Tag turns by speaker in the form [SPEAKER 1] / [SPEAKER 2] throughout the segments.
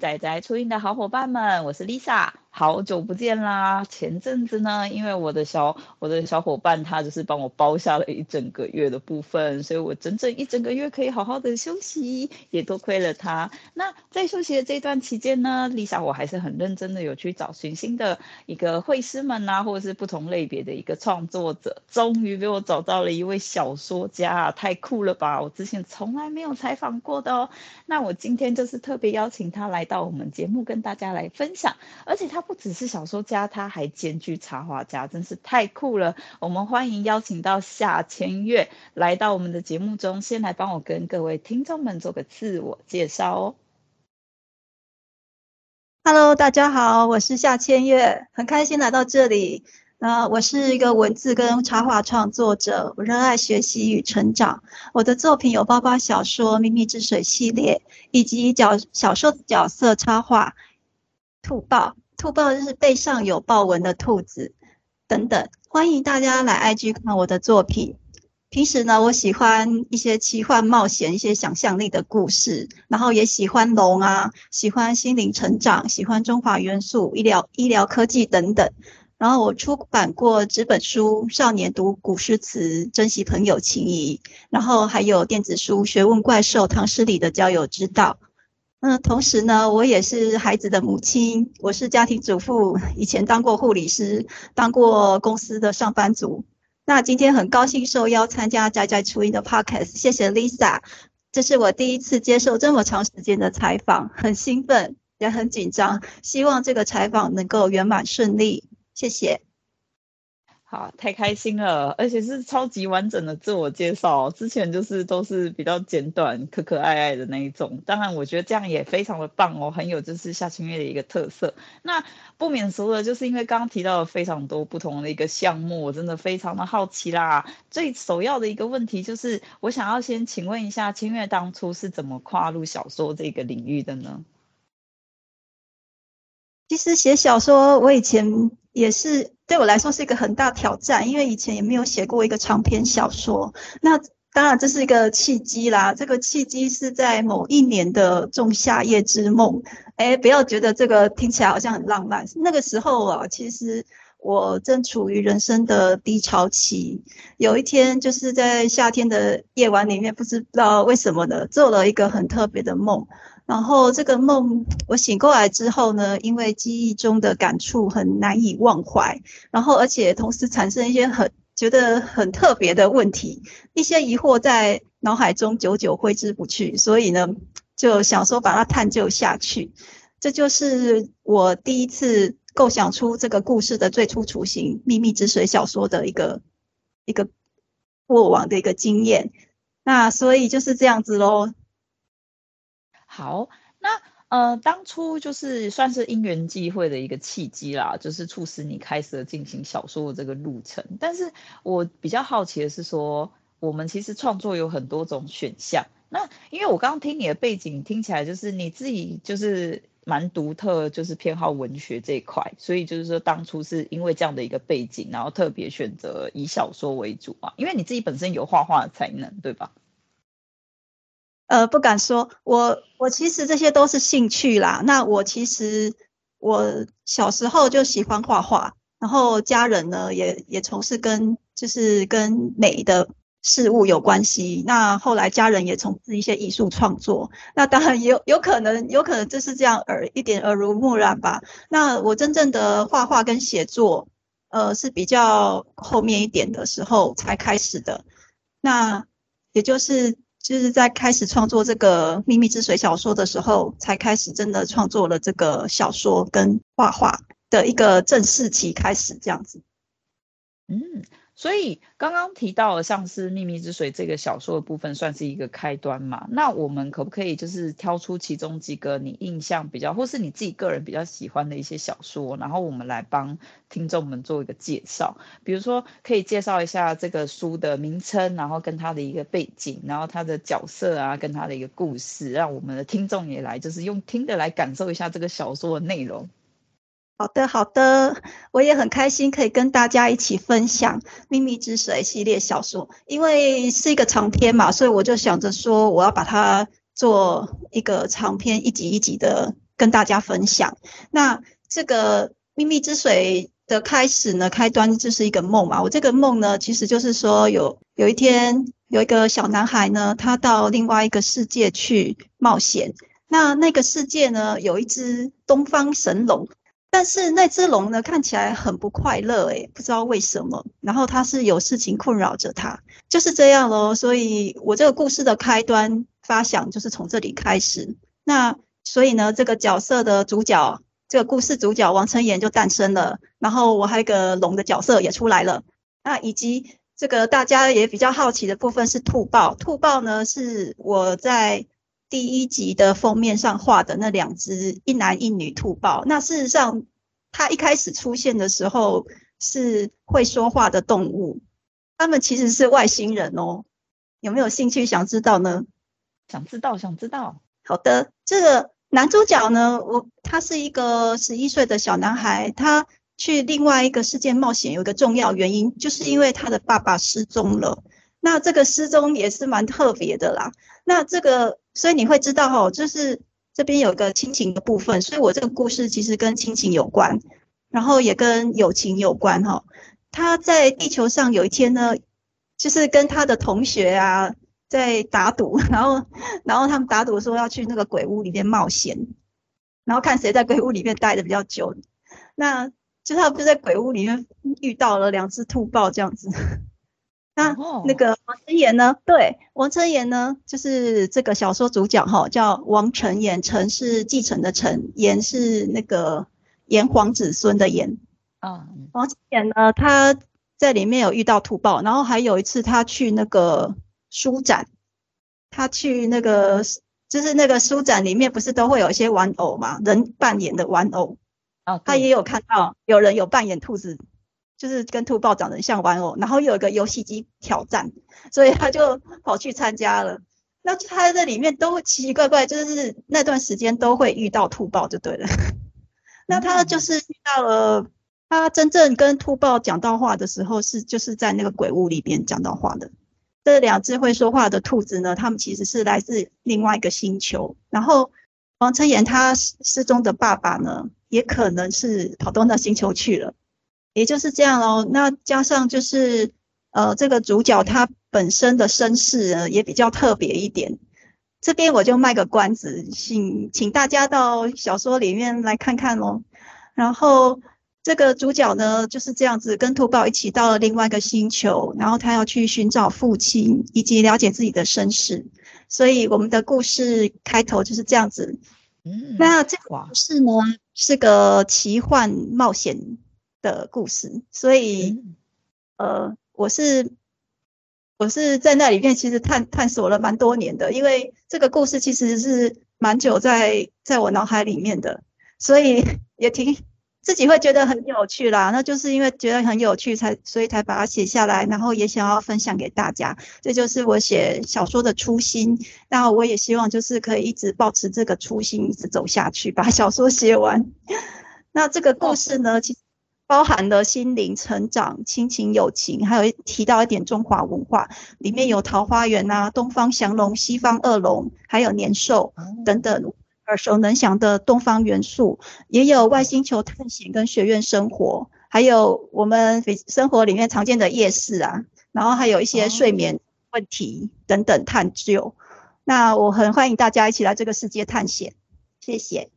[SPEAKER 1] 仔仔初音的好伙伴们我是 lisa 好久不见啦！前阵子呢，因为我的小我的小伙伴他就是帮我包下了一整个月的部分，所以我整整一整个月可以好好的休息，也多亏了他。那在休息的这段期间呢，Lisa 我还是很认真的有去找寻新的一个绘师们啊，或者是不同类别的一个创作者，终于被我找到了一位小说家，太酷了吧！我之前从来没有采访过的哦。那我今天就是特别邀请他来到我们节目跟大家来分享，而且他。不只是小说家，他还兼具插画家，真是太酷了！我们欢迎邀请到夏千月来到我们的节目中，先来帮我跟各位听众们做个自我介绍哦。
[SPEAKER 2] Hello，大家好，我是夏千月，很开心来到这里。呃，我是一个文字跟插画创作者，我热爱学习与成长。我的作品有包括小说《秘密之水》系列，以及角小说的角色插画兔报。兔报就是背上有豹纹的兔子，等等。欢迎大家来 IG 看我的作品。平时呢，我喜欢一些奇幻冒险、一些想象力的故事，然后也喜欢龙啊，喜欢心灵成长，喜欢中华元素、医疗、医疗科技等等。然后我出版过纸本书《少年读古诗词，珍惜朋友情谊》，然后还有电子书《学问怪兽唐诗里的交友之道》。嗯，同时呢，我也是孩子的母亲，我是家庭主妇，以前当过护理师，当过公司的上班族。那今天很高兴受邀参加宅宅初音的 Podcast，谢谢 Lisa，这是我第一次接受这么长时间的采访，很兴奋，也很紧张，希望这个采访能够圆满顺利，谢谢。
[SPEAKER 1] 好，太开心了，而且是超级完整的自我介绍。之前就是都是比较简短、可可爱爱的那一种。当然，我觉得这样也非常的棒哦，很有就是夏清月的一个特色。那不免俗的，就是因为刚刚提到了非常多不同的一个项目，我真的非常的好奇啦。最首要的一个问题就是，我想要先请问一下，清月当初是怎么跨入小说这个领域的呢？
[SPEAKER 2] 其实写小说，我以前也是。对我来说是一个很大挑战，因为以前也没有写过一个长篇小说。那当然这是一个契机啦，这个契机是在某一年的《仲夏夜之梦》。哎，不要觉得这个听起来好像很浪漫。那个时候啊，其实我正处于人生的低潮期。有一天，就是在夏天的夜晚里面，不知道为什么的，做了一个很特别的梦。然后这个梦，我醒过来之后呢，因为记忆中的感触很难以忘怀，然后而且同时产生一些很觉得很特别的问题，一些疑惑在脑海中久久挥之不去，所以呢，就想说把它探究下去。这就是我第一次构想出这个故事的最初雏形《秘密之水》小说的一个一个过往的一个经验。那所以就是这样子喽。
[SPEAKER 1] 好，那呃，当初就是算是因缘际会的一个契机啦，就是促使你开始进行小说的这个路程。但是我比较好奇的是说，我们其实创作有很多种选项。那因为我刚刚听你的背景，听起来就是你自己就是蛮独特，就是偏好文学这一块，所以就是说当初是因为这样的一个背景，然后特别选择以小说为主啊，因为你自己本身有画画的才能，对吧？
[SPEAKER 2] 呃，不敢说，我我其实这些都是兴趣啦。那我其实我小时候就喜欢画画，然后家人呢也也从事跟就是跟美的事物有关系。那后来家人也从事一些艺术创作。那当然有有可能有可能就是这样耳一点耳濡目染吧。那我真正的画画跟写作，呃，是比较后面一点的时候才开始的。那也就是。就是在开始创作这个《秘密之水》小说的时候，才开始真的创作了这个小说跟画画的一个正式期开始这样子。
[SPEAKER 1] 嗯。所以刚刚提到的像是《秘密之水》这个小说的部分，算是一个开端嘛？那我们可不可以就是挑出其中几个你印象比较，或是你自己个人比较喜欢的一些小说，然后我们来帮听众们做一个介绍。比如说，可以介绍一下这个书的名称，然后跟它的一个背景，然后它的角色啊，跟它的一个故事，让我们的听众也来就是用听的来感受一下这个小说的内容。
[SPEAKER 2] 好的，好的，我也很开心可以跟大家一起分享《秘密之水》系列小说，因为是一个长篇嘛，所以我就想着说我要把它做一个长篇一集一集的跟大家分享。那这个秘密之水的开始呢，开端就是一个梦嘛。我这个梦呢，其实就是说有有一天有一个小男孩呢，他到另外一个世界去冒险。那那个世界呢，有一只东方神龙。但是那只龙呢，看起来很不快乐，诶，不知道为什么。然后它是有事情困扰着它，就是这样咯。所以我这个故事的开端发想就是从这里开始。那所以呢，这个角色的主角，这个故事主角王成岩就诞生了。然后我还有一个龙的角色也出来了。那以及这个大家也比较好奇的部分是兔豹，兔豹呢是我在。第一集的封面上画的那两只一男一女兔豹，那事实上它一开始出现的时候是会说话的动物，他们其实是外星人哦。有没有兴趣想知道呢？
[SPEAKER 1] 想知道，想知道。
[SPEAKER 2] 好的，这个男主角呢，我他是一个十一岁的小男孩，他去另外一个世界冒险，有一个重要原因，就是因为他的爸爸失踪了。那这个失踪也是蛮特别的啦。那这个。所以你会知道哈，就是这边有个亲情的部分，所以我这个故事其实跟亲情有关，然后也跟友情有关哈。他在地球上有一天呢，就是跟他的同学啊在打赌，然后然后他们打赌说要去那个鬼屋里面冒险，然后看谁在鬼屋里面待的比较久。那就他们就在鬼屋里面遇到了两只兔豹这样子。那那个王成妍呢？对，王成妍呢，就是这个小说主角哈，叫王成妍。成是继承的成，妍是那个炎黄子孙的炎。啊，王晨妍呢，他在里面有遇到土豹，然后还有一次他去那个书展，他去那个就是那个书展里面不是都会有一些玩偶嘛，人扮演的玩偶。啊，他也有看到有人有扮演兔子。就是跟兔豹长得像玩偶，然后又有一个游戏机挑战，所以他就跑去参加了。那他在里面都奇奇怪怪，就是那段时间都会遇到兔豹就对了。那他就是遇到了，他真正跟兔豹讲到话的时候是就是在那个鬼屋里边讲到话的。这两只会说话的兔子呢，他们其实是来自另外一个星球。然后王成妍他失踪的爸爸呢，也可能是跑到那星球去了。也就是这样哦，那加上就是，呃，这个主角他本身的身世呢也比较特别一点。这边我就卖个关子，请请大家到小说里面来看看喽。然后这个主角呢就是这样子，跟土宝一起到了另外一个星球，然后他要去寻找父亲以及了解自己的身世。所以我们的故事开头就是这样子。嗯，那这个故事呢是个奇幻冒险的故事，所以，呃，我是我是在那里面其实探探索了蛮多年的，因为这个故事其实是蛮久在在我脑海里面的，所以 也挺自己会觉得很有趣啦。那就是因为觉得很有趣才，所以才把它写下来，然后也想要分享给大家。这就是我写小说的初心。那我也希望就是可以一直保持这个初心，一直走下去，把小说写完。那这个故事呢，其实。包含了心灵成长、亲情、友情，还有提到一点中华文化，里面有桃花源啊、东方降龙、西方恶龙，还有年兽等等耳熟能详的东方元素，也有外星球探险跟学院生活，还有我们生活里面常见的夜市啊，然后还有一些睡眠问题等等探究。那我很欢迎大家一起来这个世界探险，谢谢。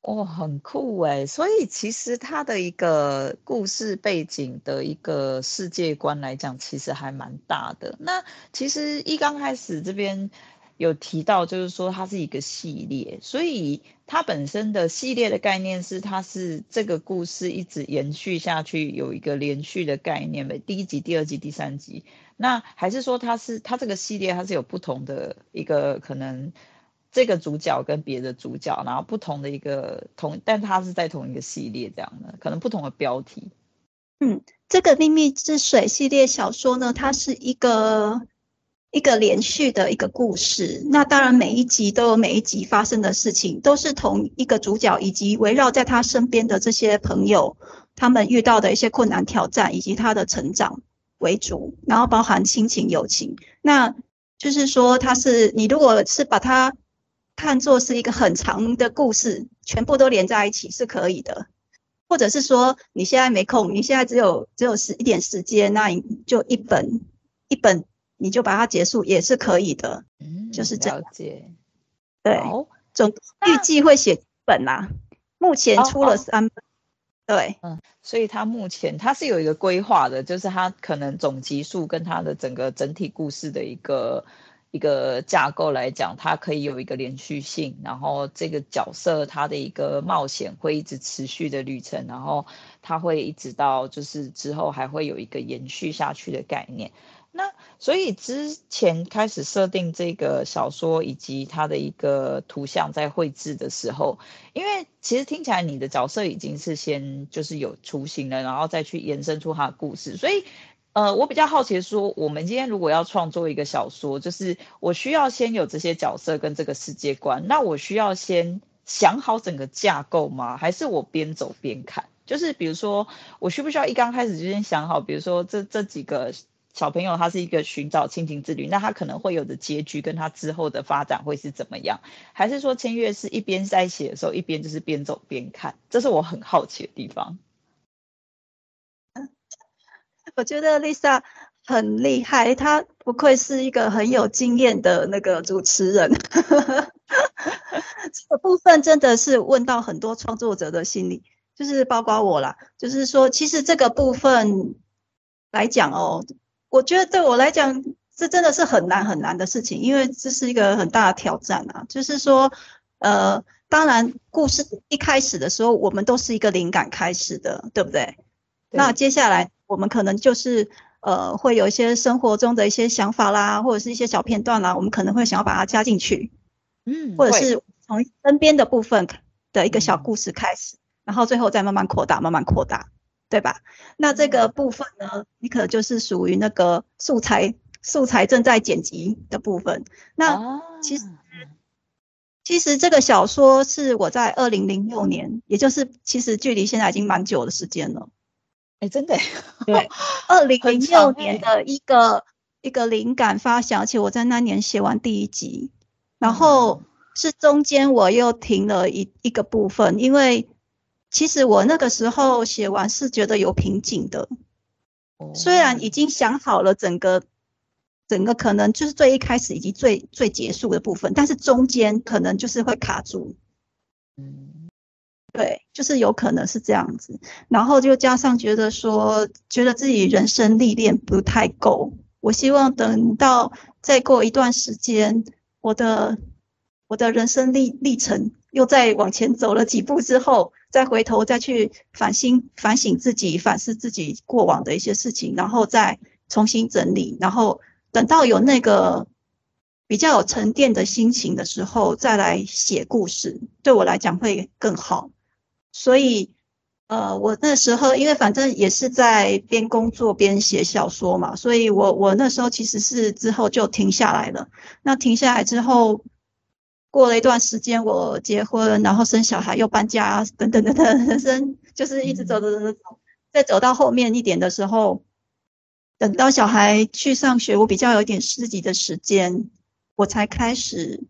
[SPEAKER 1] 哦，很酷诶，所以其实他的一个故事背景的一个世界观来讲，其实还蛮大的。那其实一刚开始这边有提到，就是说它是一个系列，所以它本身的系列的概念是，它是这个故事一直延续下去，有一个连续的概念呗。第一集、第二集、第三集，那还是说它是它这个系列它是有不同的一个可能？这个主角跟别的主角，然后不同的一个同，但他是在同一个系列这样的，可能不同的标题。
[SPEAKER 2] 嗯，这个秘密之水系列小说呢，它是一个一个连续的一个故事。那当然，每一集都有每一集发生的事情，都是同一个主角以及围绕在他身边的这些朋友，他们遇到的一些困难挑战以及他的成长为主，然后包含亲情、友情。那就是说它是你如果是把它看作是一个很长的故事，全部都连在一起是可以的，或者是说你现在没空，你现在只有只有十一点时间，那你就一本一本你就把它结束也是可以的，
[SPEAKER 1] 嗯，
[SPEAKER 2] 就是这样。
[SPEAKER 1] 了解。
[SPEAKER 2] 对，总预计会写本呐、啊，目前出了三本。对，
[SPEAKER 1] 嗯，所以他目前他是有一个规划的，就是他可能总集数跟他的整个整体故事的一个一个架构来讲，它可以有一个连续性，然后这个角色他的一个冒险会一直持续的旅程，然后他会一直到就是之后还会有一个延续下去的概念。那所以之前开始设定这个小说以及它的一个图像在绘制的时候，因为其实听起来你的角色已经是先就是有雏形了，然后再去延伸出它的故事。所以，呃，我比较好奇的说，我们今天如果要创作一个小说，就是我需要先有这些角色跟这个世界观，那我需要先想好整个架构吗？还是我边走边看？就是比如说，我需不需要一刚开始就先想好，比如说这这几个。小朋友他是一个寻找亲情之旅，那他可能会有的结局跟他之后的发展会是怎么样？还是说千月是一边在写的时候一边就是边走边看？这是我很好奇的地方。
[SPEAKER 2] 我觉得 Lisa 很厉害，她不愧是一个很有经验的那个主持人。这个部分真的是问到很多创作者的心里，就是包括我啦，就是说其实这个部分来讲哦。我觉得对我来讲，这真的是很难很难的事情，因为这是一个很大的挑战啊。就是说，呃，当然，故事一开始的时候，我们都是一个灵感开始的，对不对？对。那接下来，我们可能就是呃，会有一些生活中的一些想法啦，或者是一些小片段啦，我们可能会想要把它加进去，嗯，或者是从身边的部分的一个小故事开始，嗯，然后最后再慢慢扩大，慢慢扩大。对吧？那这个部分呢，你可能就是属于那个素材素材正在剪辑的部分。那其实、哦、其实这个小说是我在二零零六年，也就是其实距离现在已经蛮久的时间了。
[SPEAKER 1] 哎，真的？
[SPEAKER 2] 对，二零零六年的一个一个灵感发想，而且我在那年写完第一集，然后是中间我又停了一一个部分，因为。其实我那个时候写完是觉得有瓶颈的，虽然已经想好了整个整个可能就是最一开始以及最最结束的部分，但是中间可能就是会卡住。嗯，对，就是有可能是这样子。然后就加上觉得说，觉得自己人生历练不太够，我希望等到再过一段时间，我的我的人生历历程又再往前走了几步之后。再回头再去反省反省自己，反思自己过往的一些事情，然后再重新整理，然后等到有那个比较有沉淀的心情的时候，再来写故事，对我来讲会更好。所以，呃，我那时候因为反正也是在边工作边写小说嘛，所以我我那时候其实是之后就停下来了。那停下来之后。过了一段时间，我结婚，然后生小孩，又搬家，等等等等，人生就是一直走走走走走，再走到后面一点的时候，等到小孩去上学，我比较有点自己的时间，我才开始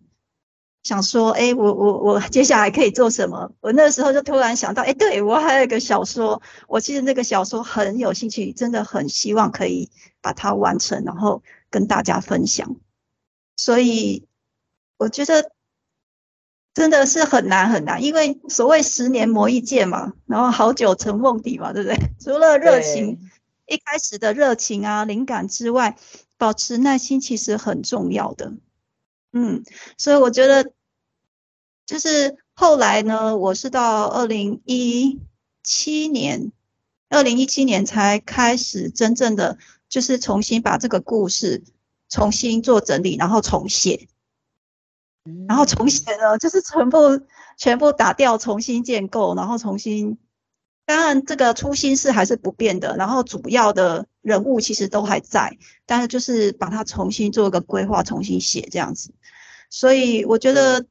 [SPEAKER 2] 想说，哎，我我我接下来可以做什么？我那个时候就突然想到，哎，对，我还有一个小说，我其实那个小说很有兴趣，真的很希望可以把它完成，然后跟大家分享。所以我觉得。真的是很难很难，因为所谓十年磨一剑嘛，然后好酒沉瓮底嘛，对不对？除了热情，一开始的热情啊、灵感之外，保持耐心其实很重要的。嗯，所以我觉得，就是后来呢，我是到二零一七年，二零一七年才开始真正的就是重新把这个故事重新做整理，然后重写。然后重写呢，就是全部全部打掉，重新建构，然后重新。当然，这个初心是还是不变的。然后主要的人物其实都还在，但是就是把它重新做一个规划，重新写这样子。所以我觉得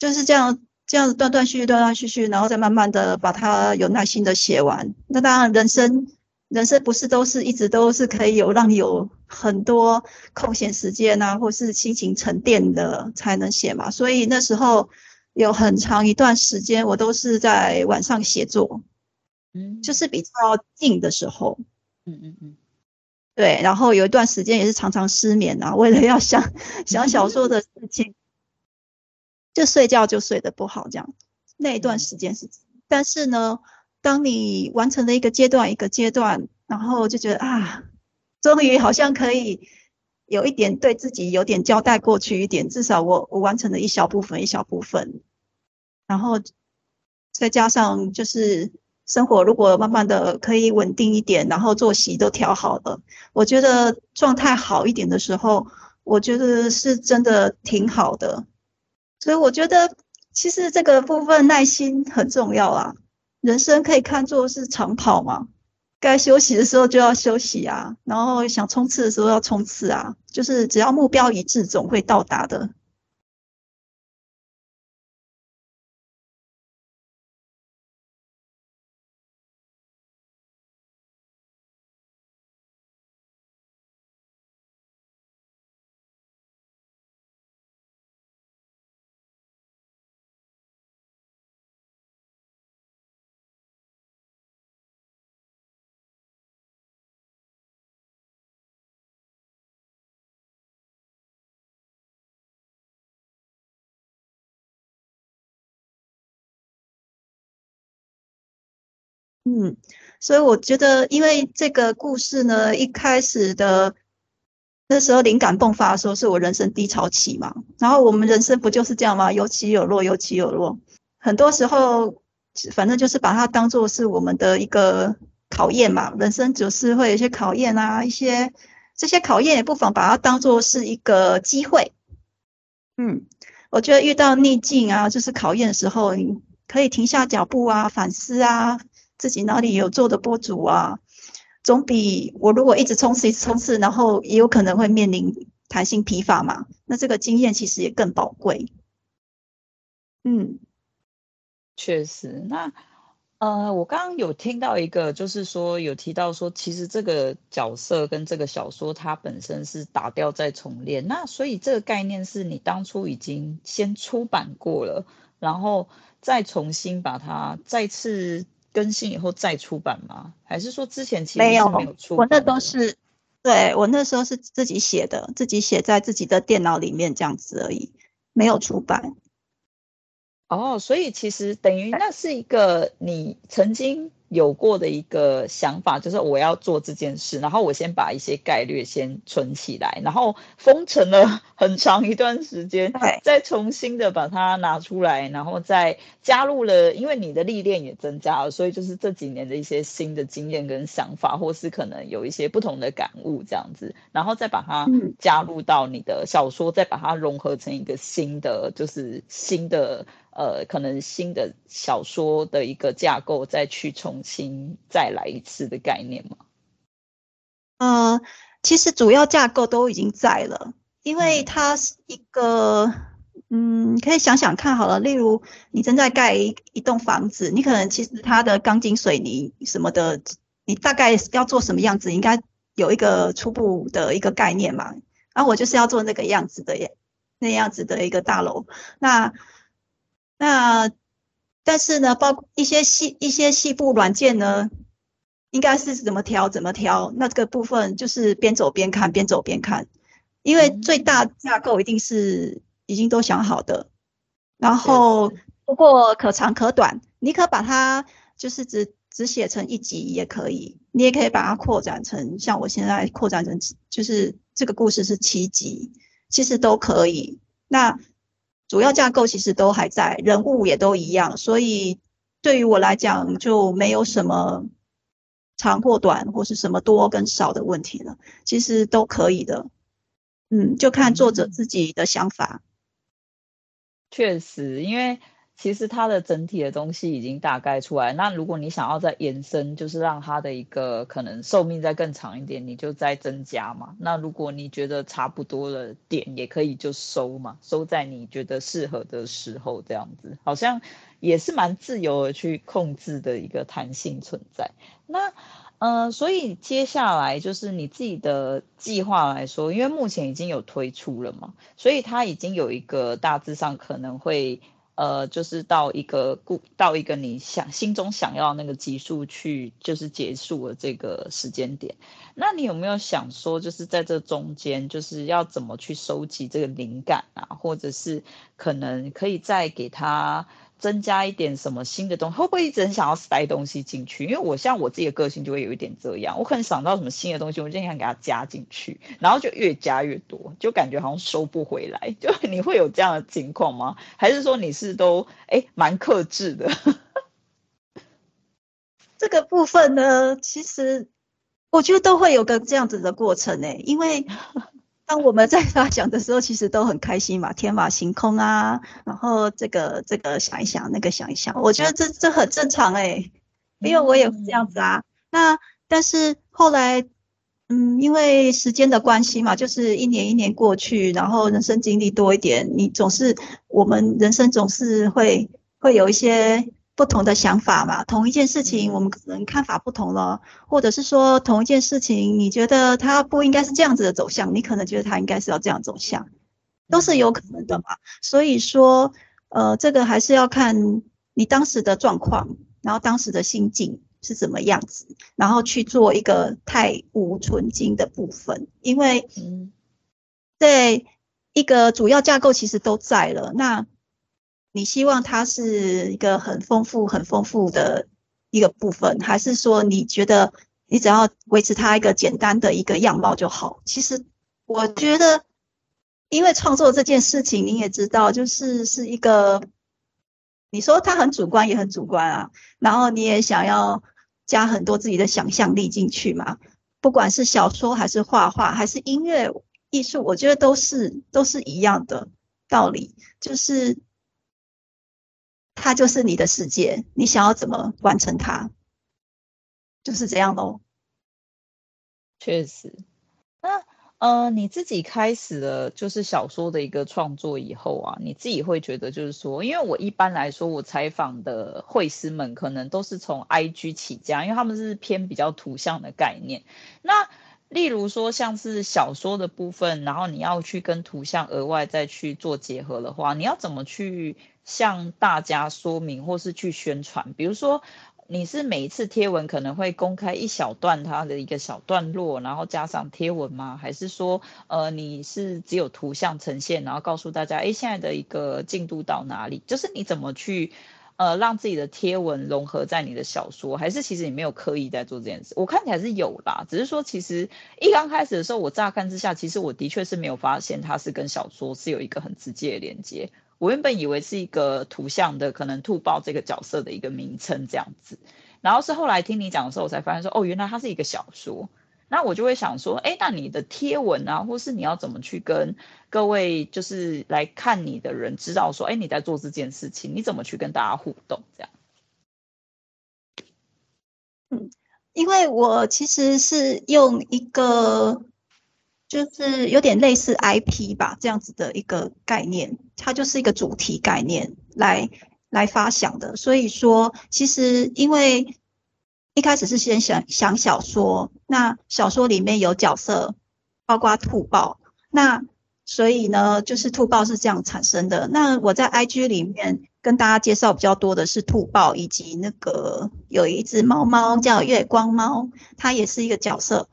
[SPEAKER 2] 就是这样，这样子断断续续，断断续续，然后再慢慢的把它有耐心的写完。那当然，人生人生不是都是一直都是可以有让你有很多空闲时间啊，或是心情沉淀的才能写嘛。所以那时候有很长一段时间，我都是在晚上写作，嗯，就是比较静的时候，嗯嗯嗯，对。然后有一段时间也是常常失眠啊，为了要想想小说的事情，就睡觉就睡得不好这样。那一段时间是，但是呢，当你完成了一个阶段一个阶段，然后就觉得啊。终于好像可以有一点对自己有点交代过去一点，至少我我完成了一小部分一小部分，然后再加上就是生活如果慢慢的可以稳定一点，然后作息都调好了，我觉得状态好一点的时候，我觉得是真的挺好的。所以我觉得其实这个部分耐心很重要啊，人生可以看作是长跑嘛。该休息的时候就要休息啊，然后想冲刺的时候要冲刺啊，就是只要目标一致，总会到达的。嗯，所以我觉得，因为这个故事呢，一开始的那时候灵感迸发的时候，是我人生低潮期嘛。然后我们人生不就是这样吗？有起有落，有起有落。很多时候，反正就是把它当做是我们的一个考验嘛。人生就是会有一些考验啊，一些这些考验也不妨把它当做是一个机会。嗯，我觉得遇到逆境啊，就是考验的时候，你可以停下脚步啊，反思啊。自己哪里有做的不足啊？总比我如果一直冲刺、一直冲刺，然后也有可能会面临弹性疲乏嘛。那这个经验其实也更宝贵。嗯，
[SPEAKER 1] 确实。那呃，我刚刚有听到一个，就是说有提到说，其实这个角色跟这个小说它本身是打掉再重练。那所以这个概念是你当初已经先出版过了，然后再重新把它再次。更新以后再出版吗？还是说之前其实没有出版？
[SPEAKER 2] 我那都是，对，我那时候是自己写的，自己写在自己的电脑里面这样子而已，没有出版。
[SPEAKER 1] 哦，所以其实等于那是一个你曾经。有过的一个想法就是我要做这件事，然后我先把一些概率先存起来，然后封存了 很长一段时间，再重新的把它拿出来，然后再加入了，因为你的历练也增加了，所以就是这几年的一些新的经验跟想法，或是可能有一些不同的感悟这样子，然后再把它加入到你的小说，再把它融合成一个新的，就是新的。呃，可能新的小说的一个架构，再去重新再来一次的概念吗？
[SPEAKER 2] 呃，其实主要架构都已经在了，因为它是一个，嗯，嗯，可以想想看好了。例如，你正在盖一一栋房子，你可能其实它的钢筋水泥什么的，你大概要做什么样子，应该有一个初步的一个概念嘛。然后我就是要做那个样子的，那样子的一个大楼，那。那，但是呢，包括一些细一些细部软件呢，应该是怎么调怎么调，那这个部分就是边走边看，边走边看，因为最大架构一定是已经都想好的，然后不过可长可短，你可把它就是只只写成一集也可以，你也可以把它扩展成像我现在扩展成就是这个故事是七集，其实都可以。那。主要架构其实都还在，人物也都一样，所以对于我来讲就没有什么长或短，或是什么多跟少的问题了，其实都可以的。嗯，就看作者自己的想法。
[SPEAKER 1] 确实，因为。其实它的整体的东西已经大概出来，那如果你想要再延伸，就是让它的一个可能寿命再更长一点，你就再增加嘛。那如果你觉得差不多的点，也可以就收嘛，收在你觉得适合的时候，这样子好像也是蛮自由的去控制的一个弹性存在。那呃，所以接下来就是你自己的计划来说，因为目前已经有推出了嘛，所以它已经有一个大致上可能会。呃，就是到一个故到一个你想心中想要那个级数去，就是结束了这个时间点。那你有没有想说，就是在这中间，就是要怎么去收集这个灵感啊，或者是可能可以再给他。增加一点什么新的东西，会不会一直很想要塞东西进去？因为我像我自己的个性就会有一点这样，我可能想到什么新的东西，我就想给它加进去，然后就越加越多，就感觉好像收不回来。就你会有这样的情况吗？还是说你是都哎蛮克制的？
[SPEAKER 2] 这个部分呢，其实我觉得都会有个这样子的过程诶，因为。当我们在发想的时候，其实都很开心嘛，天马行空啊，然后这个这个想一想，那个想一想，我觉得这这很正常哎、欸，因为我也这样子啊。那但是后来，嗯，因为时间的关系嘛，就是一年一年过去，然后人生经历多一点，你总是我们人生总是会会有一些。不同的想法嘛，同一件事情我们可能看法不同了，或者是说同一件事情，你觉得它不应该是这样子的走向，你可能觉得它应该是要这样走向，都是有可能的嘛。所以说，呃，这个还是要看你当时的状况，然后当时的心境是怎么样子，然后去做一个太无纯金的部分，因为，对一个主要架构其实都在了，那。你希望它是一个很丰富、很丰富的一个部分，还是说你觉得你只要维持它一个简单的一个样貌就好？其实我觉得，因为创作这件事情，你也知道，就是是一个，你说它很主观也很主观啊，然后你也想要加很多自己的想象力进去嘛，不管是小说还是画画还是音乐艺术，我觉得都是都是一样的道理，就是。它就是你的世界，你想要怎么完成它，就是这样喽。
[SPEAKER 1] 确实，那呃，你自己开始了就是小说的一个创作以后啊，你自己会觉得就是说，因为我一般来说，我采访的绘师们可能都是从 IG 起家，因为他们是偏比较图像的概念。那例如说像是小说的部分，然后你要去跟图像额外再去做结合的话，你要怎么去？向大家说明或是去宣传，比如说你是每一次贴文可能会公开一小段它的一个小段落，然后加上贴文吗？还是说，呃，你是只有图像呈现，然后告诉大家，诶，现在的一个进度到哪里？就是你怎么去，呃，让自己的贴文融合在你的小说？还是其实你没有刻意在做这件事？我看起来是有啦，只是说其实一刚开始的时候，我乍看之下，其实我的确是没有发现它是跟小说是有一个很直接的连接。我原本以为是一个图像的，可能兔宝这个角色的一个名称这样子，然后是后来听你讲的时候，我才发现说，哦，原来它是一个小说。那我就会想说，哎，那你的贴文啊，或是你要怎么去跟各位就是来看你的人知道说，哎，你在做这件事情，你怎么去跟大家互动这样？
[SPEAKER 2] 嗯，因为我其实是用一个。就是有点类似 IP 吧，这样子的一个概念，它就是一个主题概念来来发想的。所以说，其实因为一开始是先想想小说，那小说里面有角色，包括兔豹，那所以呢，就是兔豹是这样产生的。那我在 IG 里面跟大家介绍比较多的是兔豹，以及那个有一只猫猫叫月光猫，它也是一个角色。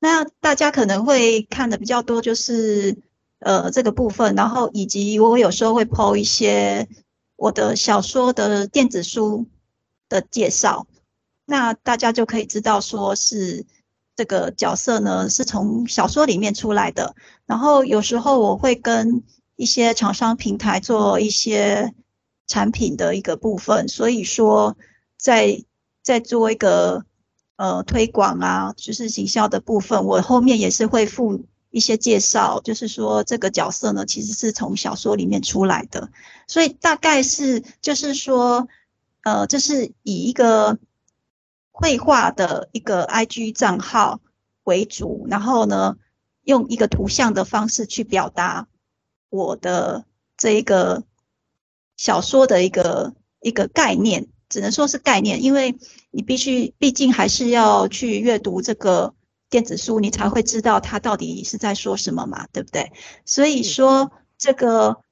[SPEAKER 2] 那大家可能会看的比较多，就是呃这个部分，然后以及我有时候会 po 一些我的小说的电子书的介绍，那大家就可以知道说是这个角色呢是从小说里面出来的。然后有时候我会跟一些厂商平台做一些产品的一个部分，所以说在在做一个。呃，推广啊，就是行销的部分，我后面也是会附一些介绍，就是说这个角色呢，其实是从小说里面出来的，所以大概是就是说，呃，就是以一个绘画的一个 IG 账号为主，然后呢，用一个图像的方式去表达我的这一个小说的一个一个概念，只能说是概念，因为你必须，毕竟还是要去阅读这个电子书，你才会知道它到底是在说什么嘛，对不对？所以说这个，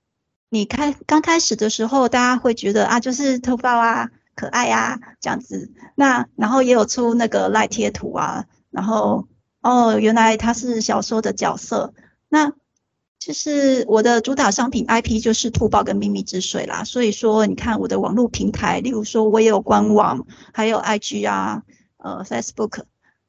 [SPEAKER 2] 你开刚开始的时候，大家会觉得啊，就是头发啊，可爱啊这样子。那然后也有出那个赖贴图啊，然后哦，原来他是小说的角色，那。就是我的主打商品 IP 就是兔报跟秘密之水啦，所以说你看我的网络平台，例如说我也有官网，还有 IG 啊，呃 Facebook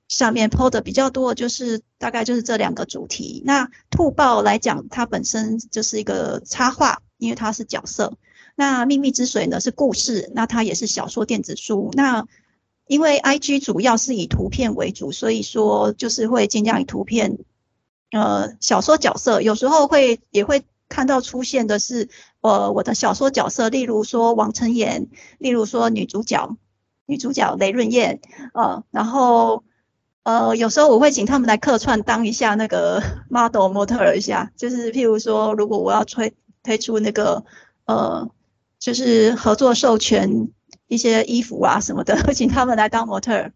[SPEAKER 2] 上面 PO 的比较多，就是大概就是这两个主题。那兔报来讲，它本身就是一个插画，因为它是角色。那秘密之水呢是故事，那它也是小说电子书。那因为 IG 主要是以图片为主，所以说就是会尽量以图片。呃，小说角色有时候会也会看到出现的是，呃，我的小说角色，例如说王晨妍，例如说女主角，女主角雷润燕，呃，然后呃，有时候我会请他们来客串当一下那个 model 模特一下，就是譬如说，如果我要推推出那个呃，就是合作授权一些衣服啊什么的，会 请他们来当模特儿。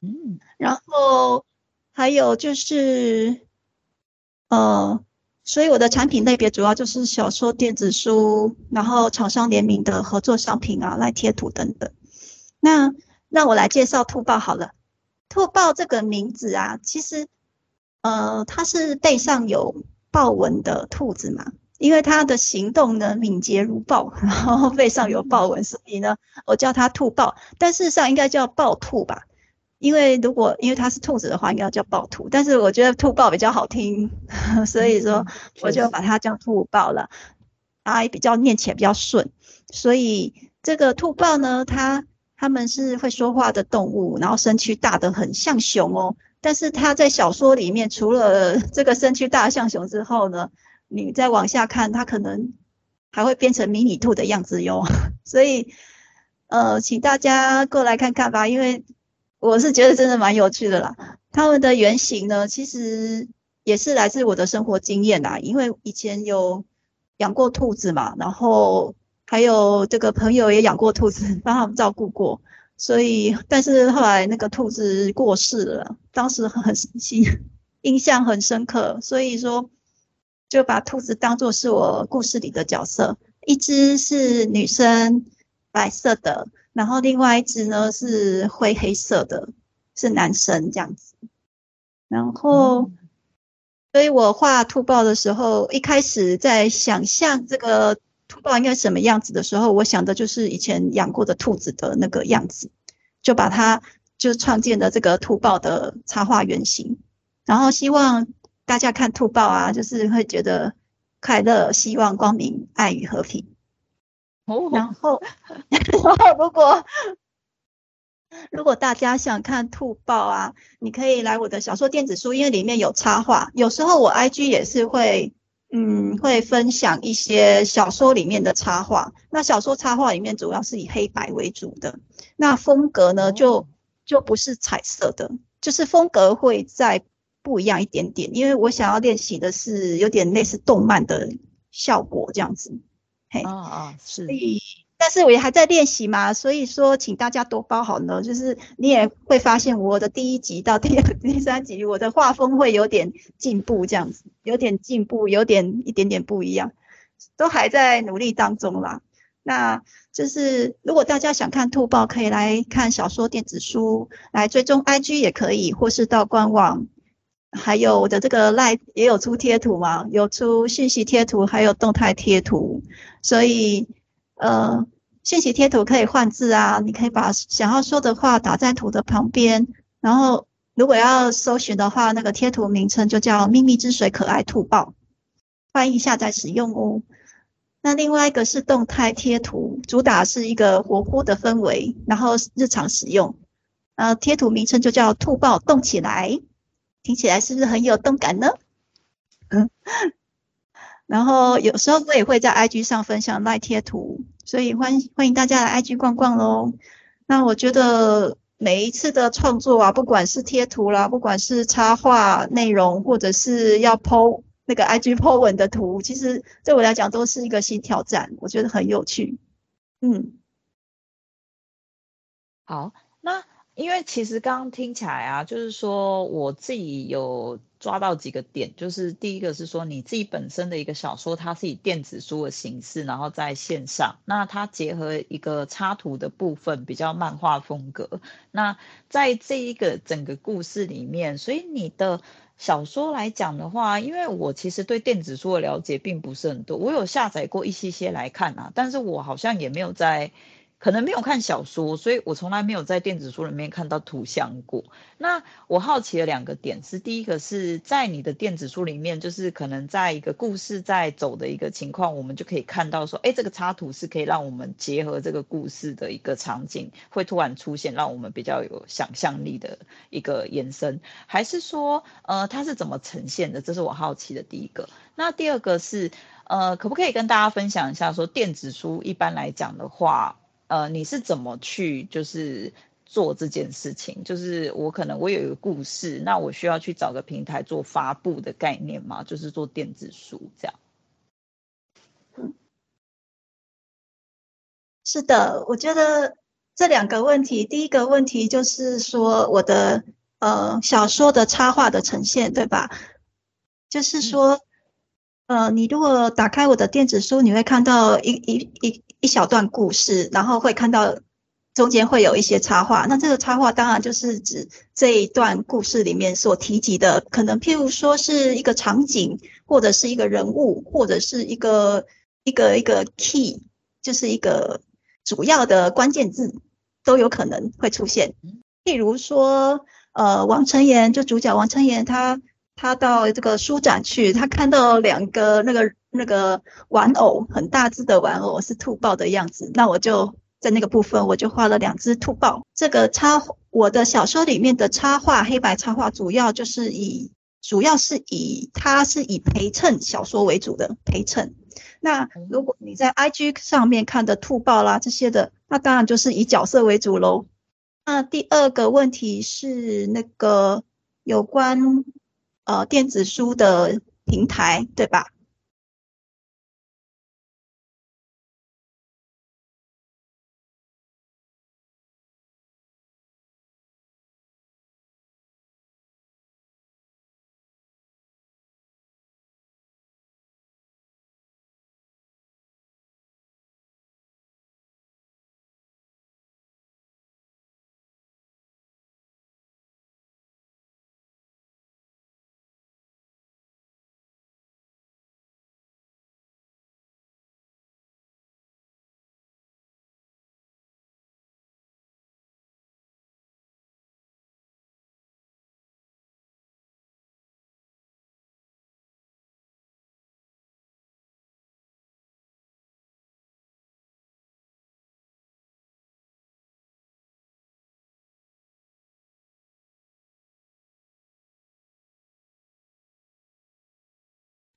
[SPEAKER 2] 嗯，然后还有就是。呃，所以我的产品类别主要就是小说、电子书，然后厂商联名的合作商品啊，赖贴图等等。那那我来介绍兔报好了。兔报这个名字啊，其实呃，它是背上有豹纹的兔子嘛，因为它的行动呢敏捷如豹，然后背上有豹纹，所以呢，我叫它兔豹。但事实上应该叫豹兔吧。因为如果因为它是兔子的话，应该叫豹兔，但是我觉得兔豹比较好听，所以说我就把它叫兔豹了，啊，比较念起来比较顺。所以这个兔豹呢，它它们是会说话的动物，然后身躯大得很像熊哦。但是它在小说里面，除了这个身躯大像熊之后呢，你再往下看，它可能还会变成迷你兔的样子哟。所以呃，请大家过来看看吧，因为。我是觉得真的蛮有趣的啦。他们的原型呢，其实也是来自我的生活经验啦。因为以前有养过兔子嘛，然后还有这个朋友也养过兔子，帮他们照顾过。所以，但是后来那个兔子过世了，当时很心，印象很深刻。所以说，就把兔子当做是我故事里的角色。一只是女生，白色的。然后另外一只呢是灰黑色的，是男生这样子。然后，所以我画兔报的时候，一开始在想象这个兔报应该什么样子的时候，我想的就是以前养过的兔子的那个样子，就把它就创建了这个兔报的插画原型。然后希望大家看兔报啊，就是会觉得快乐、希望、光明、爱与和平。哦然后，然后如果如果大家想看兔报啊，你可以来我的小说电子书，因为里面有插画。有时候我 IG 也是会，嗯，会分享一些小说里面的插画。那小说插画里面主要是以黑白为主的，那风格呢就就不是彩色的，就是风格会再不一样一点点。因为我想要练习的是有点类似动漫的效果这样子。嘿，啊啊，是，所以，但是我也还在练习嘛，所以说，请大家多包涵呢。就是你也会发现，我的第一集到第二、第三集，我的画风会有点进步，这样子，有点进步，有点一点点不一样，都还在努力当中啦。那就是，如果大家想看兔报，可以来看小说电子书，来追踪 IG 也可以，或是到官网。还有我的这个 Live 也有出贴图嘛，有出讯息贴图，还有动态贴图。所以，呃，讯息贴图可以换字啊，你可以把想要说的话打在图的旁边。然后，如果要搜寻的话，那个贴图名称就叫“秘密之水可爱兔报”，欢迎下载使用哦。那另外一个是动态贴图，主打是一个活泼的氛围，然后日常使用。呃，贴图名称就叫“兔报动起来”。听起来是不是很有动感呢？嗯，然后有时候我也会在 IG 上分享赖贴图，所以欢迎欢迎大家来 IG 逛逛喽。那我觉得每一次的创作啊，不管是贴图啦，不管是插画内容，或者是要 po 那个 IG po 文的图，其实对我来讲都是一个新挑战，我觉得很有趣。嗯。
[SPEAKER 1] 好，那因为其实刚刚听起来啊，就是说我自己有抓到几个点，就是第一个是说你自己本身的一个小说，它是以电子书的形式，然后在线上，那它结合一个插图的部分，比较漫画风格。那在这一个整个故事里面，所以你的小说来讲的话，因为我其实对电子书的了解并不是很多，我有下载过一些些来看啊，但是我好像也没有在。可能没有看小说，所以我从来没有在电子书里面看到图像过。那我好奇的两个点是：第一个是在你的电子书里面，就是可能在一个故事在走的一个情况，我们就可以看到说，哎，这个插图是可以让我们结合这个故事的一个场景，会突然出现，让我们比较有想象力的一个延伸，还是说，呃，它是怎么呈现的？这是我好奇的第一个。那第二个是，呃，可不可以跟大家分享一下，说电子书一般来讲的话，呃，你是怎么去就是做这件事情？就是我可能我有一个故事，那我需要去找个平台做发布的概念吗？就是做电子书这样。
[SPEAKER 2] 嗯，是的，我觉得这两个问题，第一个问题就是说我的呃小说的插画的呈现，对吧？就是说，嗯、呃，你如果打开我的电子书，你会看到一一一。一小段故事，然后会看到中间会有一些插画。那这个插画当然就是指这一段故事里面所提及的，可能譬如说是一个场景，或者是一个人物，或者是一个一个一个 key，就是一个主要的关键字，都有可能会出现。譬如说，呃，王成岩就主角王成岩，他他到这个书展去，他看到两个那个。那个玩偶很大只的玩偶是兔豹的样子，那我就在那个部分我就画了两只兔豹。这个插我的小说里面的插画，黑白插画主要就是以主要是以它是以陪衬小说为主的陪衬。那如果你在 IG 上面看的兔豹啦这些的，那当然就是以角色为主喽。那第二个问题是那个有关呃电子书的平台，对吧？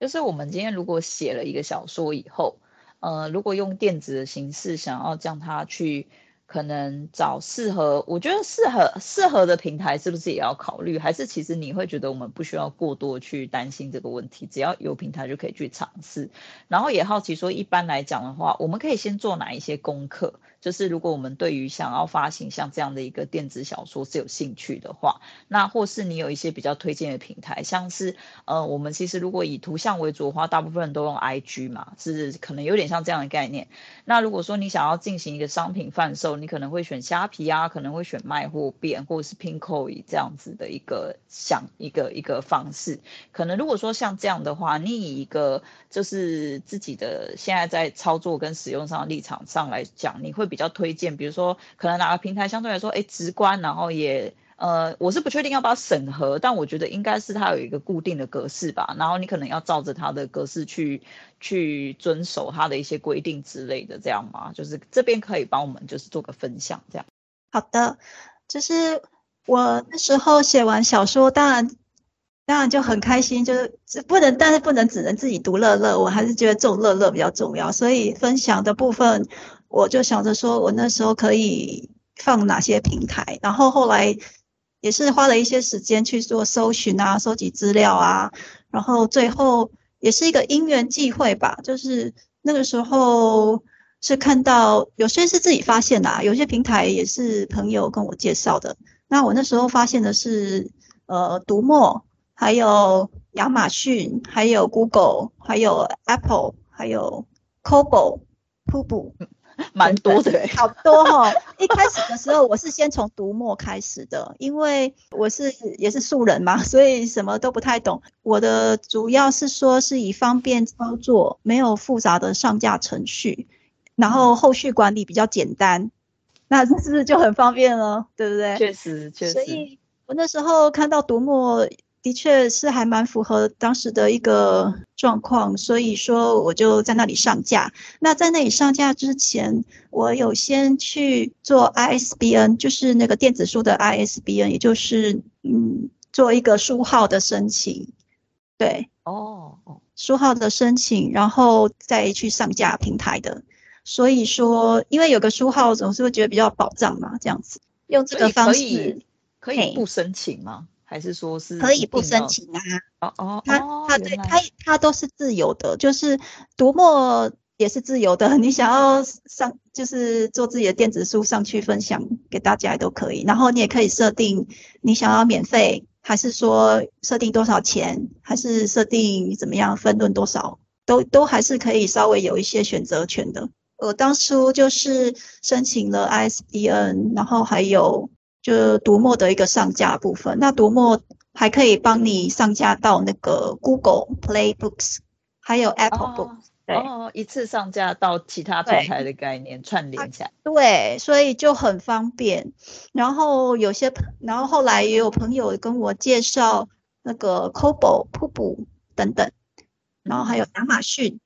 [SPEAKER 1] 就是我们今天如果写了一个小说以后，呃，如果用电子的形式想要将它去。可能找适合，我觉得适合适合的平台是不是也要考虑？还是其实你会觉得我们不需要过多去担心这个问题，只要有平台就可以去尝试。然后也好奇说，一般来讲的话，我们可以先做哪一些功课？就是如果我们对于想要发行像这样的一个电子小说是有兴趣的话，那或是你有一些比较推荐的平台，像是呃，我们其实如果以图像为主的话，大部分人都用 IG 嘛，是可能有点像这样的概念。那如果说你想要进行一个商品贩售，你可能会选虾皮啊，可能会选卖货店或者是 Pinkoi 这样子的一个想一个一个方式。可能如果说像这样的话，你以一个就是自己的现在在操作跟使用上的立场上来讲，你会比较推荐，比如说可能哪个平台相对来说哎直观，然后也呃我是不确定要不要审核，但我觉得应该是它有一个固定的格式吧，然后你可能要照着它的格式去。去遵守它的一些规定之类的，这样吗？就是这边可以帮我们就是做个分享，这样。
[SPEAKER 2] 好的，就是我那时候写完小说，当然当然就很开心，就是不能，但是不能只能自己独乐乐，我还是觉得这种乐乐比较重要，所以分享的部分，我就想着说我那时候可以放哪些平台，然后后来也是花了一些时间去做搜寻啊，收集资料啊，然后最后。也是一个因缘际会吧，就是那个时候，是看到有些是自己发现的啊，有些平台也是朋友跟我介绍的。那我那时候发现的是，呃，读墨，还有亚马逊，还有 Google，还有 Apple，还有 Kobo、Pubu。
[SPEAKER 1] 蛮多的，
[SPEAKER 2] 好多哈、哦。一开始的时候，我是先从读墨开始的，因为我是也是素人嘛，所以什么都不太懂。我的主要是说是以方便操作，没有复杂的上架程序，然后后续管理比较简单，那这是不是就很方便了？对不对？
[SPEAKER 1] 确实，确实。
[SPEAKER 2] 所以我那时候看到读墨。的确是还蛮符合当时的一个状况，所以说我就在那里上架。那在那里上架之前，我有先去做 ISBN，就是那个电子书的 ISBN，也就是嗯，做一个书号的申请。对，
[SPEAKER 1] 哦哦，
[SPEAKER 2] 书号的申请，然后再去上架平台的。所以说，因为有个书号，总是会觉得比较保障嘛，这样子用这个方式
[SPEAKER 1] 可以，可以不申请吗？还是说是
[SPEAKER 2] 可以不申请啊？
[SPEAKER 1] 哦哦，
[SPEAKER 2] 他他对他他都是自由的，就是读墨也是自由的。你想要 上就是做自己的电子书上去分享给大家也都可以。然后你也可以设定你想要免费，还是说设定多少钱，还是设定怎么样分论多少，都都还是可以稍微有一些选择权的。我当初就是申请了 ISBN，然后还有。就读墨的一个上架部分，那读墨还可以帮你上架到那个 Google Play Books，还有 Apple Books，哦
[SPEAKER 1] 一次上架到其他平台的概念串联起来，
[SPEAKER 2] 对，所以就很方便。然后有些，然后后来也有朋友跟我介绍那个 Kobo、Pubu 等等，然后还有亚马逊，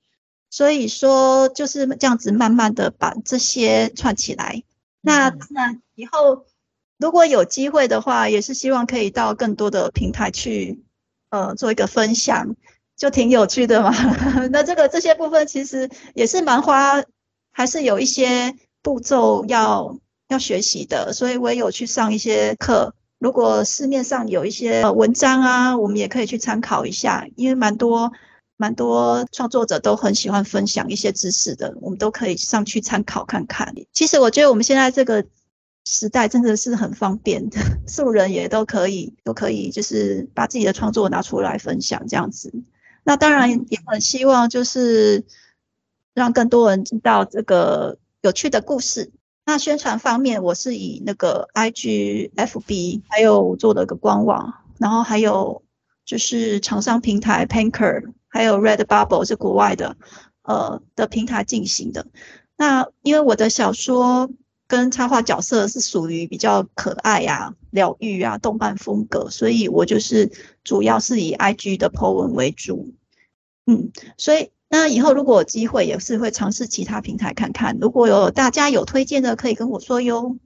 [SPEAKER 2] 所以说就是这样子慢慢的把这些串起来。那那以后。如果有机会的话，也是希望可以到更多的平台去，呃，做一个分享，就挺有趣的嘛。那这个这些部分其实也是蛮花，还是有一些步骤要要学习的，所以我也有去上一些课。如果市面上有一些文章啊，我们也可以去参考一下，因为蛮多蛮多创作者都很喜欢分享一些知识的，我们都可以上去参考看看。其实我觉得我们现在这个。时代真的是很方便的，素人也都可以，都可以，就是把自己的创作拿出来分享这样子。那当然也很希望就是让更多人知道这个有趣的故事。那宣传方面，我是以那个 IG、FB，还有做了个官网，然后还有就是厂商平台 Panker，还有 Redbubble 是国外的，呃的平台进行的。那因为我的小说。跟插画角色是属于比较可爱呀、啊、疗愈啊、动漫风格，所以我就是主要是以 IG 的 po 文为主。嗯，所以那以后如果有机会，也是会尝试其他平台看看。如果有大家有推荐的，可以跟我说哟。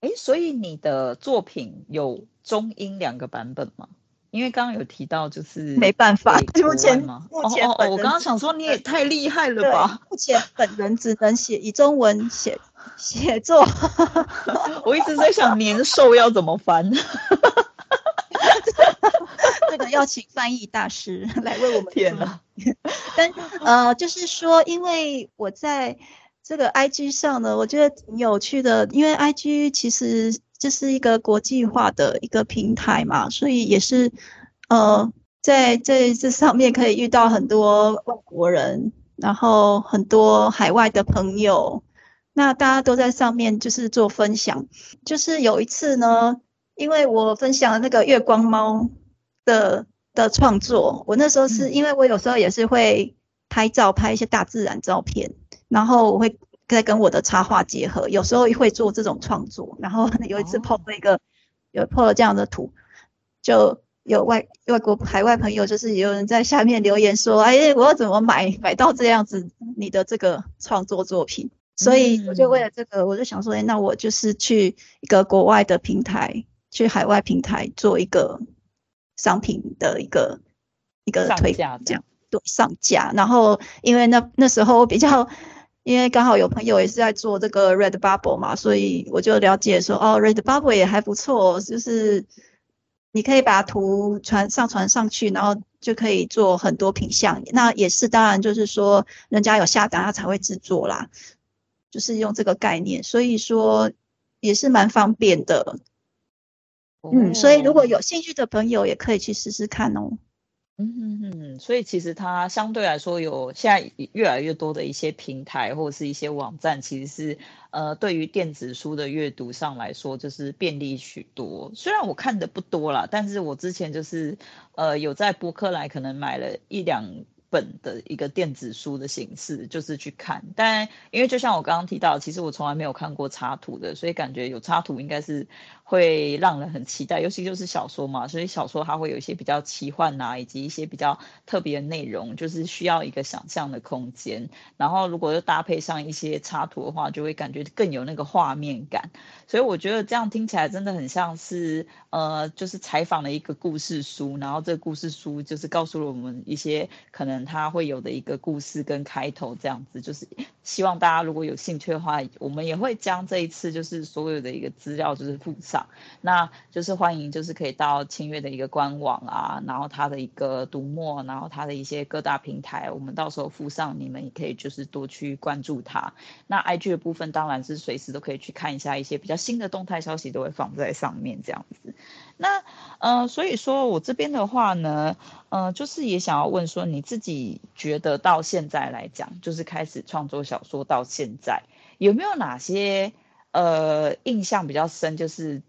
[SPEAKER 1] 哎，所以你的作品有中英两个版本吗？因为刚刚有提到，就是
[SPEAKER 2] 没办法，目前目前
[SPEAKER 1] 哦哦，我刚刚想说你也太厉害了吧？
[SPEAKER 2] 目前本人只能写以中文写写作。
[SPEAKER 1] 我一直在想年兽要怎么翻，
[SPEAKER 2] 这个要请翻译大师 来为我们。
[SPEAKER 1] 天哪！
[SPEAKER 2] 但呃，就是说，因为我在这个 IG 上呢，我觉得挺有趣的，因为 IG 其实。这是一个国际化的一个平台嘛，所以也是，呃，在在这上面可以遇到很多外国人，然后很多海外的朋友，那大家都在上面就是做分享。就是有一次呢，因为我分享那个月光猫的的创作，我那时候是因为我有时候也是会拍照，拍一些大自然照片，然后我会。再跟我的插画结合，有时候会做这种创作。然后有一次 po 了一个，有 po 了这样的图，就有外外国海外朋友，就是有人在下面留言说：“哎，我要怎么买买到这样子你的这个创作作品？”所以我就为了这个，我就想说：“哎，那我就是去一个国外的平台，去海外平台做一个商品的一个一个推价这样对上架。然后因为那那时候我比较。因为刚好有朋友也是在做这个 Redbubble 嘛，所以我就了解说，哦，Redbubble 也还不错，就是你可以把图传上传上去，然后就可以做很多品相。那也是当然就是说，人家有下单他才会制作啦。就是用这个概念，所以说也是蛮方便的。哦、嗯，所以如果有兴趣的朋友，也可以去试试看哦。
[SPEAKER 1] 嗯嗯嗯，所以其实它相对来说有现在越来越多的一些平台或者是一些网站，其实是呃对于电子书的阅读上来说就是便利许多。虽然我看的不多啦，但是我之前就是呃有在博客来可能买了一两本的一个电子书的形式，就是去看。但因为就像我刚刚提到，其实我从来没有看过插图的，所以感觉有插图应该是。会让人很期待，尤其就是小说嘛，所以小说它会有一些比较奇幻啊，以及一些比较特别的内容，就是需要一个想象的空间。然后如果又搭配上一些插图的话，就会感觉更有那个画面感。所以我觉得这样听起来真的很像是，呃，就是采访了一个故事书，然后这个故事书就是告诉了我们一些可能它会有的一个故事跟开头这样子。就是希望大家如果有兴趣的话，我们也会将这一次就是所有的一个资料就是附上。那就是欢迎，就是可以到千阅的一个官网啊，然后它的一个读墨，然后它的一些各大平台，我们到时候附上，你们也可以就是多去关注它。那 IG 的部分当然是随时都可以去看一下一些比较新的动态消息，都会放在上面这样子。那呃，所以说我这边的话呢，呃，就是也想要问说，你自己觉得到现在来讲，就是开始创作小说到现在，有没有哪些？呃，印象比较深就是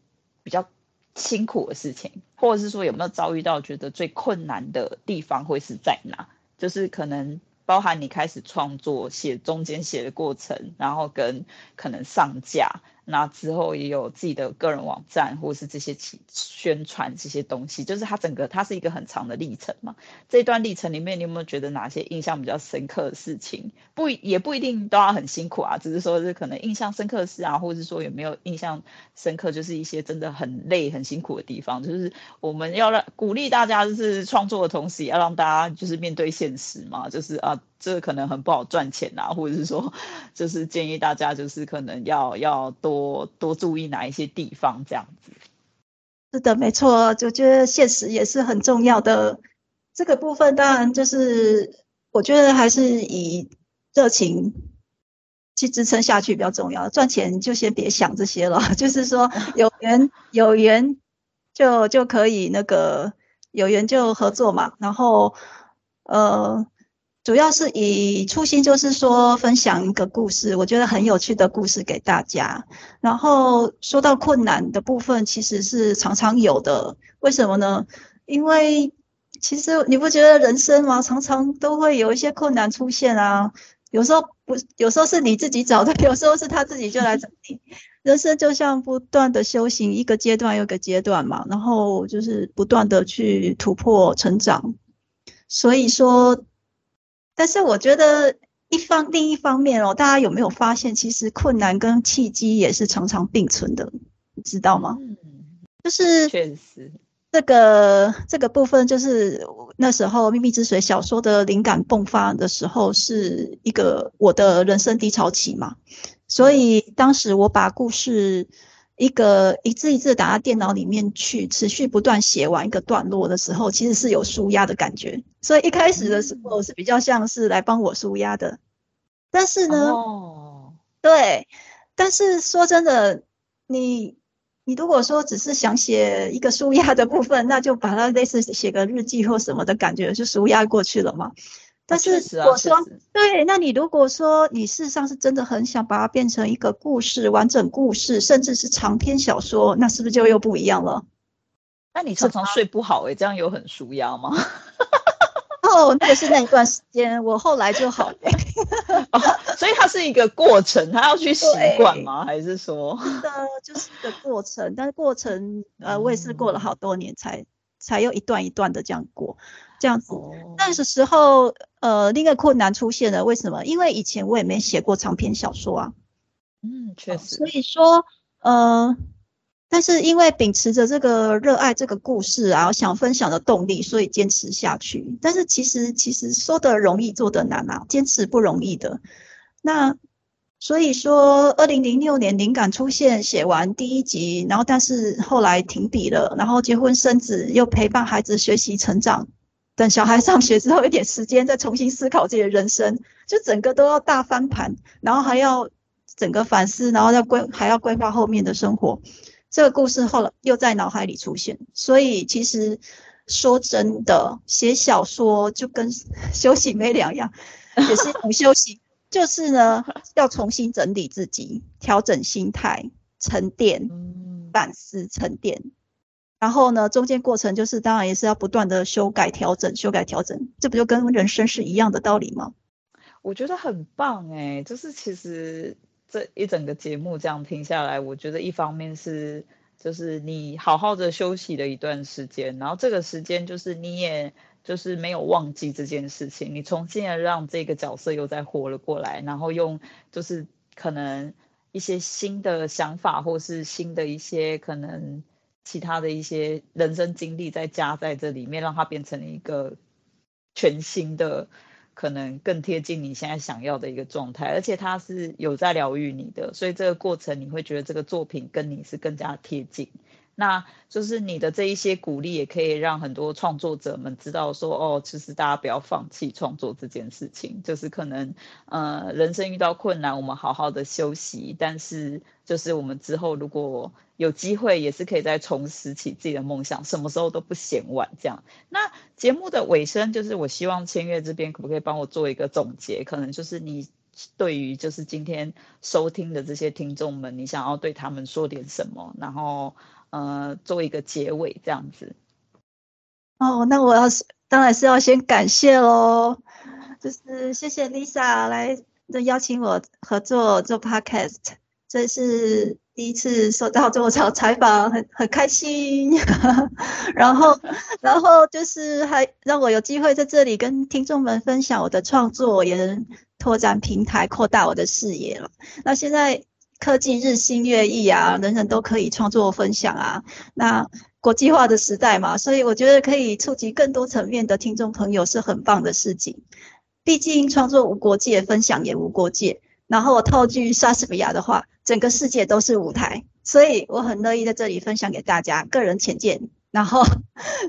[SPEAKER 1] 比较辛苦的事情，或者是说有没有遭遇到觉得最困难的地方会是在哪？就是可能包含你开始创作写中间写的过程，然后跟可能上架。那之后也有自己的个人网站，或是这些宣传这些东西，就是它整个它是一个很长的历程嘛。这段历程里面，你有没有觉得哪些印象比较深刻的事情？不也不一定都要很辛苦啊，只是说是可能印象深刻的事啊，或者是说有没有印象深刻，就是一些真的很累很辛苦的地方。就是我们要让鼓励大家，就是创作的同时，也要让大家就是面对现实嘛，就是啊。这可能很不好赚钱啊，或者是说，就是建议大家就是可能要要多多注意哪一些地方这样子。
[SPEAKER 2] 是的，没错，就觉得现实也是很重要的。这个部分当然就是我觉得还是以热情去支撑下去比较重要。赚钱就先别想这些了，就是说有缘有缘就就可以那个有缘就合作嘛，然后呃。主要是以初心，就是说分享一个故事，我觉得很有趣的故事给大家。然后说到困难的部分，其实是常常有的。为什么呢？因为其实你不觉得人生吗？常常都会有一些困难出现啊。有时候不，有时候是你自己找的，有时候是他自己就来找你。人生就像不断的修行，一个阶段又一个阶段嘛，然后就是不断的去突破成长。所以说。但是我觉得一方另一方面哦，大家有没有发现，其实困难跟契机也是常常并存的，你知道吗？嗯，就是确实这个这个部分，就是那时候《秘密之水》小说的灵感迸发的时候，是一个我的人生低潮期嘛，所以当时我把故事。一个一字一字打到电脑里面去，持续不断写完一个段落的时候，其实是有舒压的感觉。所以一开始的时候是比较像是来帮我舒压的。但是呢，哦，对，但是说真的，你你如果说只是想写一个舒压的部分，那就把它类似写个日记或什么的感觉，就舒压过去了嘛。但是我说，对，那你如果说你事实上是真的很想把它变成一个故事，完整故事，甚至是长篇小说，那是不是就又不一样了？
[SPEAKER 1] 那你常常睡不好诶、欸，这样有很舒压吗？
[SPEAKER 2] 哦，那个是那一段时间，我后来就好了。
[SPEAKER 1] 哦，所以它是一个过程，它要去习惯吗？还是说？
[SPEAKER 2] 是的，就是一个过程，但是过程呃，我也是过了好多年才、嗯、才又一段一段的这样过。这样子，那个时候，呃，另一个困难出现了。为什么？因为以前我也没写过长篇小说啊。
[SPEAKER 1] 嗯，确实。
[SPEAKER 2] 所以说，呃，但是因为秉持着这个热爱这个故事啊，想分享的动力，所以坚持下去。但是其实，其实说的容易，做的难啊，坚持不容易的。那所以说，二零零六年灵感出现，写完第一集，然后但是后来停笔了，然后结婚生子，又陪伴孩子学习成长。等小孩上学之后，一点时间再重新思考自己的人生，就整个都要大翻盘，然后还要整个反思，然后要规还要规划后面的生活。这个故事后来又在脑海里出现，所以其实说真的，写小说就跟 休息没两样，也是一种休息，就是呢要重新整理自己，调整心态，沉淀、反思、沉淀。然后呢，中间过程就是当然也是要不断的修改、调整、修改、调整，这不就跟人生是一样的道理吗？
[SPEAKER 1] 我觉得很棒哎，就是其实这一整个节目这样听下来，我觉得一方面是就是你好好的休息了一段时间，然后这个时间就是你也就是没有忘记这件事情，你重新的让这个角色又再活了过来，然后用就是可能一些新的想法，或是新的一些可能。其他的一些人生经历再加在这里面，让它变成一个全新的，可能更贴近你现在想要的一个状态，而且它是有在疗愈你的，所以这个过程你会觉得这个作品跟你是更加贴近。那就是你的这一些鼓励，也可以让很多创作者们知道说，哦，其实大家不要放弃创作这件事情。就是可能，呃，人生遇到困难，我们好好的休息，但是就是我们之后如果有机会，也是可以再重拾起自己的梦想，什么时候都不嫌晚。这样，那节目的尾声，就是我希望千月这边可不可以帮我做一个总结？可能就是你对于就是今天收听的这些听众们，你想要对他们说点什么？然后。呃，做一个结尾这样子。
[SPEAKER 2] 哦，那我要是当然是要先感谢喽，就是谢谢 Lisa 来邀请我合作做 Podcast，这是第一次受到这么长采访，很很开心。然后，然后就是还让我有机会在这里跟听众们分享我的创作，也能拓展平台，扩大我的视野了。那现在。科技日新月异啊，人人都可以创作分享啊。那国际化的时代嘛，所以我觉得可以触及更多层面的听众朋友是很棒的事情。毕竟创作无国界，分享也无国界。然后我套句莎士比亚的话，整个世界都是舞台，所以我很乐意在这里分享给大家个人浅见。然后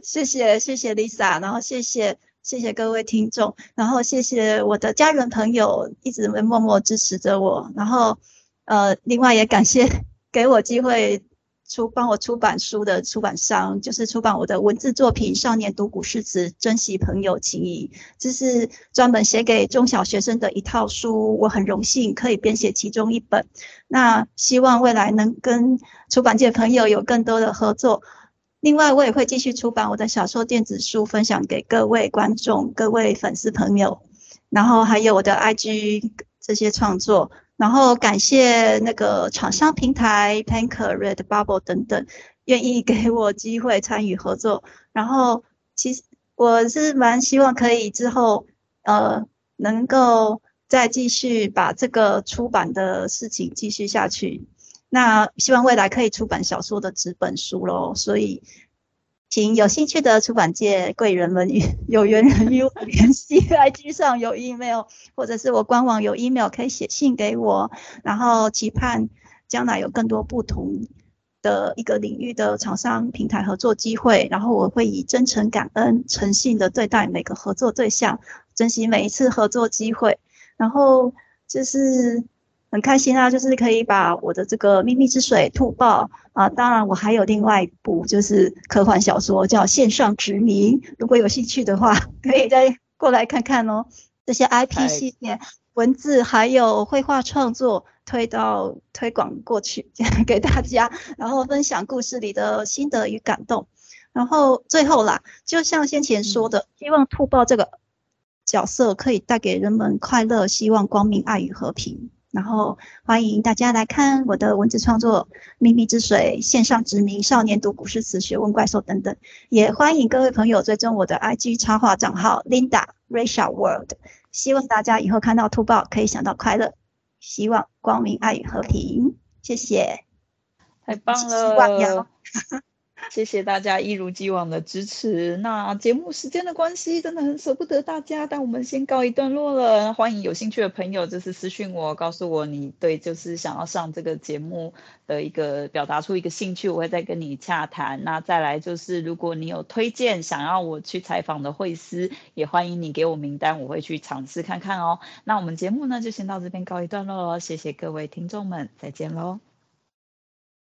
[SPEAKER 2] 谢谢谢谢 Lisa，然后谢谢谢谢各位听众，然后谢谢我的家人朋友一直默默支持着我，然后。呃，另外也感谢 给我机会出帮我出版书的出版商，就是出版我的文字作品《少年读古诗词，珍惜朋友情谊》，这是专门写给中小学生的一套书，我很荣幸可以编写其中一本。那希望未来能跟出版界朋友有更多的合作。另外，我也会继续出版我的小说电子书，分享给各位观众、各位粉丝朋友。然后还有我的 IG 这些创作。然后感谢那个厂商平台 Panker、Redbubble 等等，愿意给我机会参与合作。然后其实我是蛮希望可以之后，呃，能够再继续把这个出版的事情继续下去。那希望未来可以出版小说的纸本书喽。所以。请有兴趣的出版界贵人们与有缘人与我联系，IG 上有 email，或者是我官网有 email，可以写信给我。然后期盼将来有更多不同的一个领域的厂商平台合作机会。然后我会以真诚感恩、诚信的对待每个合作对象，珍惜每一次合作机会。然后就是。很开心啊，就是可以把我的这个《秘密之水》兔报啊，当然我还有另外一部就是科幻小说叫《线上殖民》，如果有兴趣的话，可以再过来看看哦。这些 IP 系列文字还有绘画创作推到推广过去 给大家，然后分享故事里的心得与感动。然后最后啦，就像先前说的，希望兔报这个角色可以带给人们快乐、希望、光明、爱与和平。然后欢迎大家来看我的文字创作《秘密之水》、线上殖民、少年读古诗词、学问怪兽等等。也欢迎各位朋友追踪我的 IG 插画账号 Linda Racia World。希望大家以后看到兔报可以想到快乐，希望光明、爱与和平。谢谢，
[SPEAKER 1] 太棒了！谢谢大家一如既往的支持。那节目时间的关系，真的很舍不得大家，但我们先告一段落了。欢迎有兴趣的朋友，就是私信我，告诉我你对就是想要上这个节目的一个表达出一个兴趣，我会再跟你洽谈。那再来就是，如果你有推荐想要我去采访的会师，也欢迎你给我名单，我会去尝试看看哦。那我们节目呢，就先到这边告一段落了，谢谢各位听众们，再见喽。